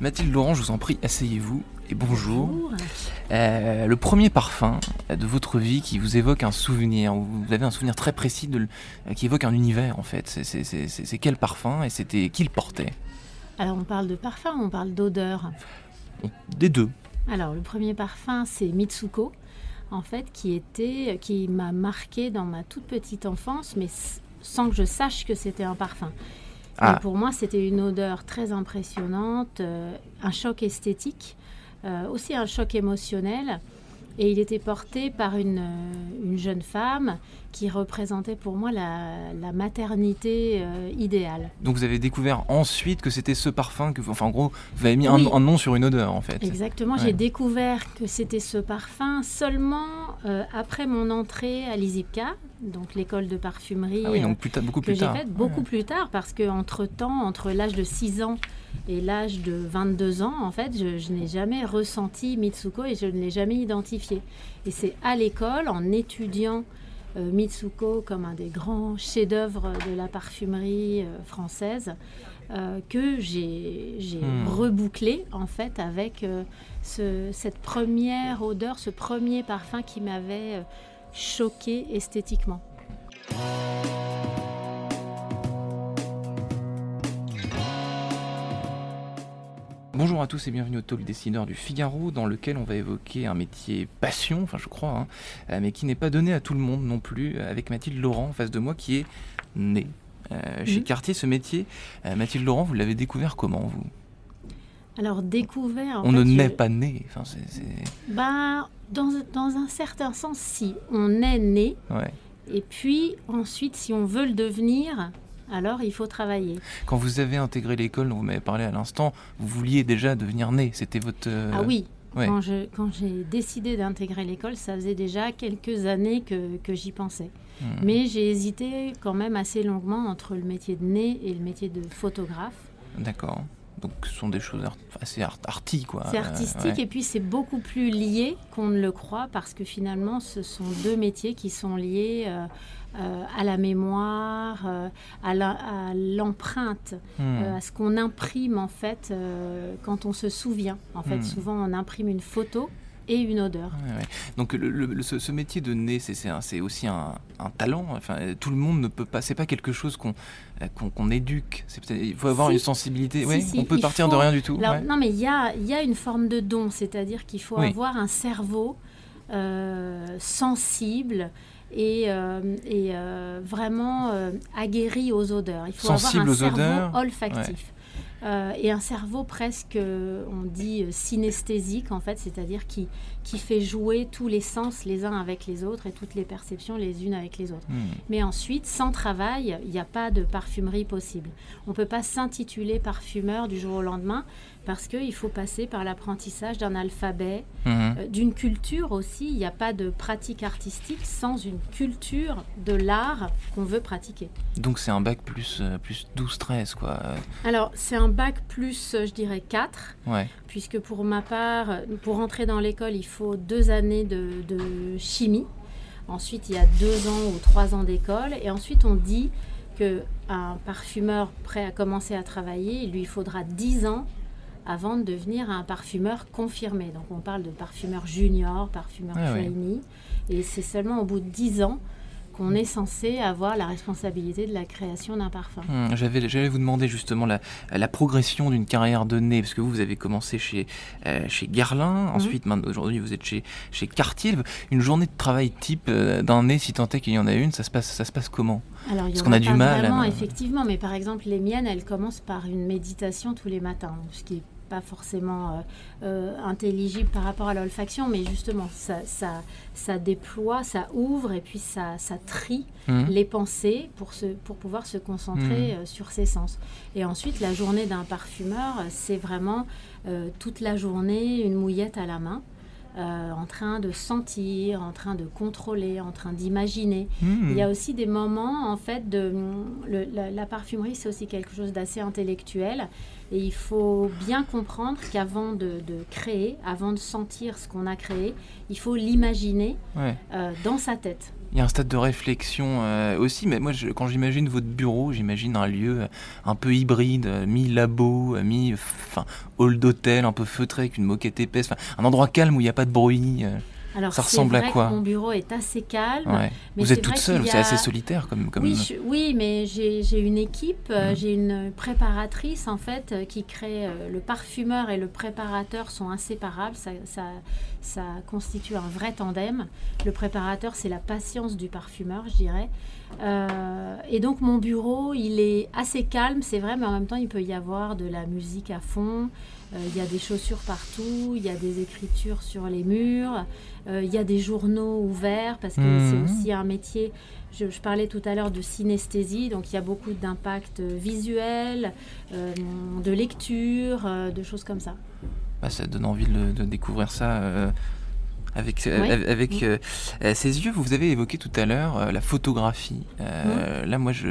Mathilde Laurent, je vous en prie, asseyez-vous et bonjour. Euh, le premier parfum de votre vie qui vous évoque un souvenir, ou vous avez un souvenir très précis de, euh, qui évoque un univers en fait. C'est- quel parfum et c'était qui le portait? Alors on parle de parfum, on parle d'odeur. Des deux. Alors le premier parfum c'est Mitsuko, en fait, qui était, qui m'a marqué dans ma toute petite enfance, mais sans que je sache que c'était un parfum. Ah. Pour moi, c'était une odeur très impressionnante, euh, un choc esthétique, euh, aussi un choc émotionnel. Et il était porté par une, euh, une jeune femme qui représentait pour moi la, la maternité euh, idéale. Donc vous avez découvert ensuite que c'était ce parfum que, enfin en gros, vous avez mis un- Oui. un, nom sur une odeur en fait. Exactement, Ouais. j'ai découvert que c'était ce parfum seulement euh, après mon entrée à l'ISIPCA, donc l'école de parfumerie Ah oui, donc plus tard, beaucoup que plus tard. faite beaucoup Ouais. plus tard, parce que entre temps, entre l'âge de 6 ans et l'âge de 22 ans, en fait, je, je n'ai jamais ressenti Mitsuko et je ne l'ai jamais identifié. Et c'est à l'école, en étudiant euh, Mitsuko comme un des grands chefs-d'œuvre de la parfumerie euh, française, euh, que j'ai Hmm. rebouclé en fait avec ce- cette première odeur, ce premier parfum qui m'avait choqué esthétiquement. Bonjour à tous et bienvenue au Talk Décideur du Figaro, dans lequel on va évoquer un métier passion, enfin je crois, hein, euh, mais qui n'est pas donné à tout le monde non plus, euh, avec Mathilde Laurent en face de moi qui est née euh, chez Mhm. Cartier. Ce métier, euh, Mathilde Laurent, vous l'avez découvert comment vous? Alors découvert. On ne naît je- pas né. Enfin, Ben, dans, dans un certain sens, si on est né, ouais. et puis ensuite, si on veut le devenir, alors il faut travailler. Quand vous avez intégré l'école dont vous m'avez parlé à l'instant, vous vouliez déjà devenir né. C'était votre. euh, Ah oui. ouais. Quand, je, quand j'ai décidé d'intégrer l'école, ça faisait déjà quelques années que, que j'y pensais. hmm. Mais j'ai hésité quand même assez longuement entre le métier de nez et le métier de photographe. D'accord. Donc ce sont des choses art- assez art arty, quoi. C'est Euh, artistique ouais. et puis c'est beaucoup plus lié qu'on ne le croit parce que finalement ce sont deux métiers qui sont liés euh, euh, à la mémoire, euh, à l'empreinte, Hmm. euh, à ce qu'on imprime en fait quand on se souvient. En fait, Hmm. souvent on imprime une photo et une odeur. Ouais, ouais. Donc le- le- le- ce, ce métier de nez, c'est- aussi un, un talent. Enfin, tout le monde ne peut pas. C'est pas quelque chose qu'on éduque. Il faut avoir Si. une sensibilité. Si, ouais, si, on peut partir de rien du tout. Alors. Non, mais il y a, il y a une forme de don, c'est-à-dire qu'il faut Oui. avoir un cerveau sensible et, euh, et, euh, vraiment euh, aguerri aux odeurs. Il faut Sensible avoir un aux cerveau odeurs, olfactif. Et un cerveau presque, on dit, synesthésique, en fait, c'est-à-dire qui, qui fait jouer tous les sens les uns avec les autres et toutes les perceptions les unes avec les autres. Hmm. Mais ensuite, sans travail, il n'y a pas de parfumerie possible. On ne peut pas s'intituler parfumeur du jour au lendemain parce qu'il faut passer par l'apprentissage d'un alphabet, Mhm. euh, d'une culture aussi. Il n'y a pas de pratique artistique sans une culture de l'art qu'on veut pratiquer. Donc c'est un bac plus euh, plus 12-13 quoi. Alors, c'est un bac plus, euh, je dirais, 4, Ouais. puisque pour ma part, pour entrer dans l'école, il faut deux années de, de chimie. Ensuite, il y a deux ans ou trois ans d'école. Et ensuite, on dit qu'un parfumeur prêt à commencer à travailler, il lui faudra 10 ans avant de devenir un parfumeur confirmé. Donc, on parle de parfumeur junior, parfumeur Ah. Et c'est seulement au bout de 10 ans qu'on est censé avoir la responsabilité de la création d'un parfum. Hmm, J'avais, j'allais vous demander justement la, la progression d'une carrière de nez, parce que vous, vous avez commencé chez, euh, chez Guerlain, Mhm. ensuite, aujourd'hui, vous êtes chez, chez Cartier. Une journée de travail type euh, d'un nez, si tant est qu'il y en a une, ça se passe, ça se passe comment? Alors, il y Parce qu'on a du pas mal à- vraiment, effectivement, mais par exemple, les miennes, elles commencent par une méditation tous les matins, ce qui est pas forcément intelligible par rapport à l'olfaction, mais justement, ça, ça, ça, déploie, ça ouvre et puis ça, ça trie mmh. les pensées pour, se, pour pouvoir se concentrer mmh. sur ses sens. Et ensuite, la journée d'un parfumeur, c'est vraiment toute la journée une mouillette à la main. Euh, en train de sentir, en train de contrôler, en train d'imaginer. Hmm. Il y a aussi des moments, en fait, de la, parfumerie, c'est aussi quelque chose d'assez intellectuel. Et il faut bien comprendre qu'avant de, créer, avant de sentir ce qu'on a créé, il faut l'imaginer euh, dans sa tête il y a un stade de réflexion euh, aussi, mais moi, quand j'imagine votre bureau, j'imagine un lieu un peu hybride, euh, mi-labo, euh, mi-hall d'hôtel, un peu feutré avec une moquette épaisse, un endroit calme où il n'y a pas de bruit. Alors, ça ressemble à quoi Mon bureau est assez calme. Vous êtes toute seule, c'est assez solitaire comme. comme... Oui, oui, mais j'ai une équipe, euh, j'ai une préparatrice en fait euh, qui crée. Euh, le parfumeur et le préparateur sont inséparables. Ça, ça, ça constitue un vrai tandem. Le préparateur, c'est la patience du parfumeur, je dirais. et donc mon bureau, il est assez calme, c'est vrai, mais en même temps, il peut y avoir de la musique à fond. Il y a des chaussures partout, il y a des écritures sur les murs. Euh, il y a des journaux ouverts parce que c'est mhm. aussi un métier. Je, parlais tout à l'heure de synesthésie, donc il y a beaucoup d'impact visuel, euh, de lecture, euh, de choses comme ça. Bah, ça donne envie de, découvrir ça. Avec, avec ces yeux, vous avez évoqué tout à l'heure la photographie. Là, moi, je,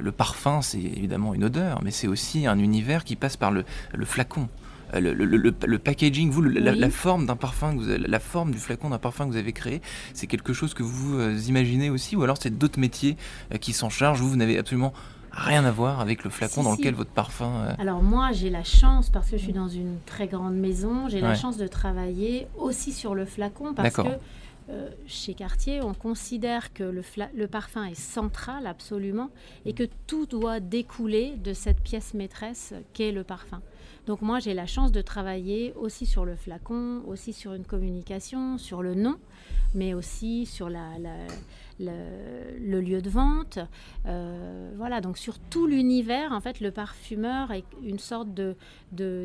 le parfum, c'est évidemment une odeur, mais c'est aussi un univers qui passe par le, le flacon. Euh, le, packaging, vous, la, forme d'un parfum, vous la forme du flacon d'un parfum que vous avez créé, c'est quelque chose que vous euh, imaginez aussi, ou alors c'est d'autres métiers euh, qui s'en chargent? Vous, vous n'avez absolument rien à voir avec le flacon dans lequel votre parfum. Alors moi, j'ai la chance parce que je suis dans une très grande maison, j'ai la chance de travailler aussi sur le flacon parce que chez Cartier, on considère que le, le, parfum est central absolument et que tout doit découler de cette pièce maîtresse qu'est le parfum. Donc moi, j'ai la chance de travailler aussi sur le flacon, aussi sur une communication, sur le nom, mais aussi sur le, lieu de vente. Euh, voilà, donc sur tout l'univers, en fait, le parfumeur est une sorte de,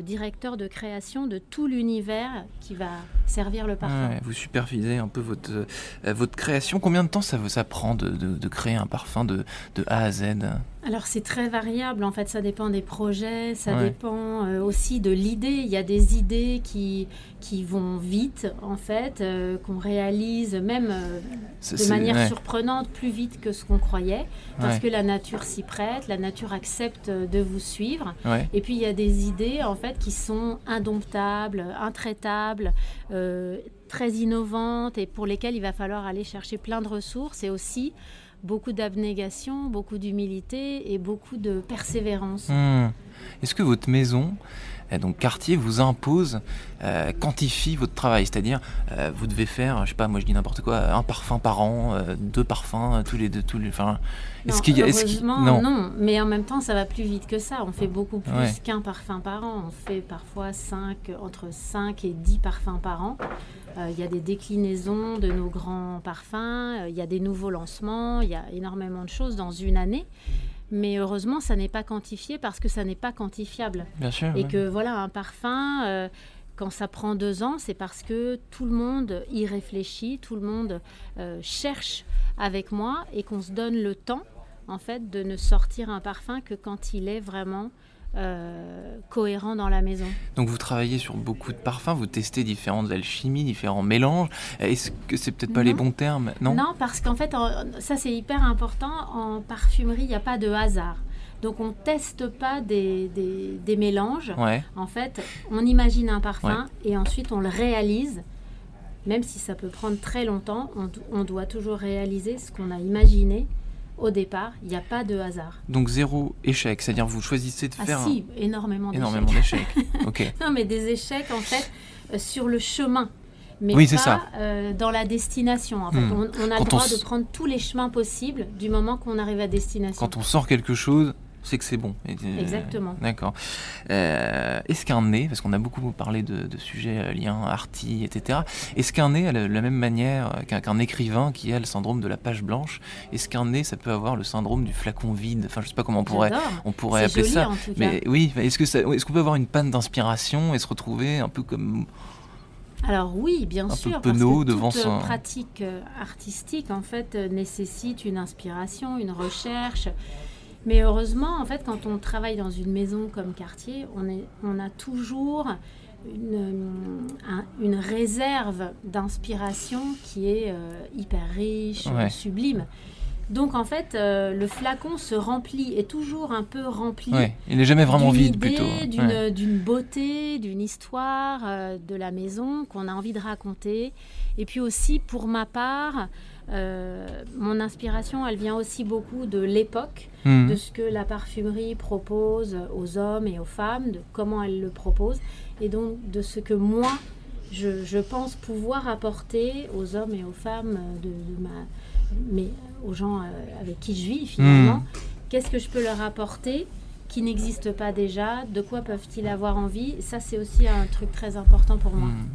directeur de création de tout l'univers qui va servir le parfum. vous supervisez un peu votre, euh, votre création. Combien de temps ça, ça prend de, créer un parfum de A à Z? Alors c'est très variable, en fait ça dépend des projets, ça dépend euh, aussi de l'idée. Il y a des idées qui, qui vont vite en fait, qu'on réalise même de manière surprenante, plus vite que ce qu'on croyait, parce que la nature s'y prête, la nature accepte de vous suivre. Et puis il y a des idées en fait qui sont indomptables, intraitables, euh, très innovantes et pour lesquelles il va falloir aller chercher plein de ressources et aussi beaucoup d'abnégation, beaucoup d'humilité et beaucoup de persévérance. Hmm. Est-ce que votre maison, donc Cartier vous impose, euh, quantifie votre travail, c'est-à-dire euh, vous devez faire, je sais pas, moi je dis n'importe quoi, un parfum par an, euh, deux parfums tous les deux, tous les, enfin, est-ce qu'il y a, est non. non. mais en même temps ça va plus vite que ça. On fait beaucoup plus qu'un parfum par an. On fait parfois 5, entre 5 et 10 parfums par an. Il y a des déclinaisons de nos grands parfums, il y a des nouveaux lancements, il y a énormément de choses dans une année. Mais heureusement, ça n'est pas quantifié parce que ça n'est pas quantifiable. Bien sûr. Et que voilà, un parfum, euh, quand ça prend deux ans, c'est parce que tout le monde y réfléchit, tout le monde euh, cherche avec moi et qu'on se donne le temps, en fait, de ne sortir un parfum que quand il est vraiment euh, cohérent dans la maison. Donc vous travaillez sur beaucoup de parfums, vous testez différentes alchimies, différents mélanges. Est-ce que c'est peut-être pas les bons termes Non, non parce qu'en fait, ça c'est hyper important. En parfumerie, il n'y a pas de hasard. Donc on teste pas des, des, mélanges. En fait, on imagine un parfum et ensuite on le réalise. Même si ça peut prendre très longtemps, on, on doit toujours réaliser ce qu'on a imaginé au départ, il n'y a pas de hasard. Donc zéro échec, c'est-à-dire vous choisissez de ah faire si, énormément d'échecs. Énormément d'échecs. ok. non, mais des échecs en fait euh, sur le chemin. Mais oui, pas ça. Euh, dans la destination. En fait. Hmm. on, a le droit de prendre tous les chemins possibles du moment qu'on arrive à destination. Quand on sort quelque chose, c'est que c'est bon. Euh, Exactement. D'accord. Euh, est-ce qu'un nez, parce qu'on a beaucoup parlé de, de sujets euh, liens, arty, etc. Est-ce qu'un nez a la, même manière qu'un écrivain qui a le syndrome de la page blanche Est-ce qu'un nez, ça peut avoir le syndrome du flacon vide? Enfin, je sais pas comment on pourrait, on pourrait appeler joli, ça. en tout cas. Mais oui, est-ce qu'on peut avoir une panne d'inspiration et se retrouver un peu comme Alors oui, bien Un peu sûr, penaud parce que devant toute son- pratique artistique en fait nécessite une inspiration, une recherche. Mais heureusement, en fait, quand on travaille dans une maison comme quartier, on, est, on a toujours une, euh, un- une réserve d'inspiration qui est euh, hyper riche, Ouais. sublime. Donc en fait, euh, le flacon se remplit, est toujours un peu rempli Ouais, il est jamais vraiment vide idée, plutôt. D'une, Ouais. beauté, d'une histoire euh, de la maison qu'on a envie de raconter. Et puis aussi, pour ma part, euh, mon inspiration, elle vient aussi beaucoup de l'époque, Mhm. de ce que la parfumerie propose aux hommes et aux femmes, de comment elle le propose, et donc de ce que moi, je, je pense pouvoir apporter aux hommes et aux femmes de, de ma, mais aux gens euh, avec qui je vis finalement. Mhm. Qu'est-ce que je peux leur apporter qui n'existe pas déjà? De quoi peuvent-ils avoir envie? Ça, c'est aussi un truc très important pour moi. Mhm.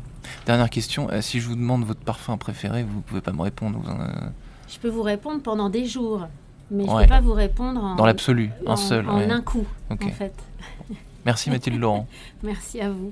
Dernière question, euh, si je vous demande votre parfum préféré, vous pouvez pas me répondre. vous en- euh, Je peux vous répondre pendant des jours, mais je ne Ouais. peux pas vous répondre en, Dans l'absolu, en- un seul. en ouais. un coup, Ok. en fait. Merci Mathilde Laurent. Merci à vous.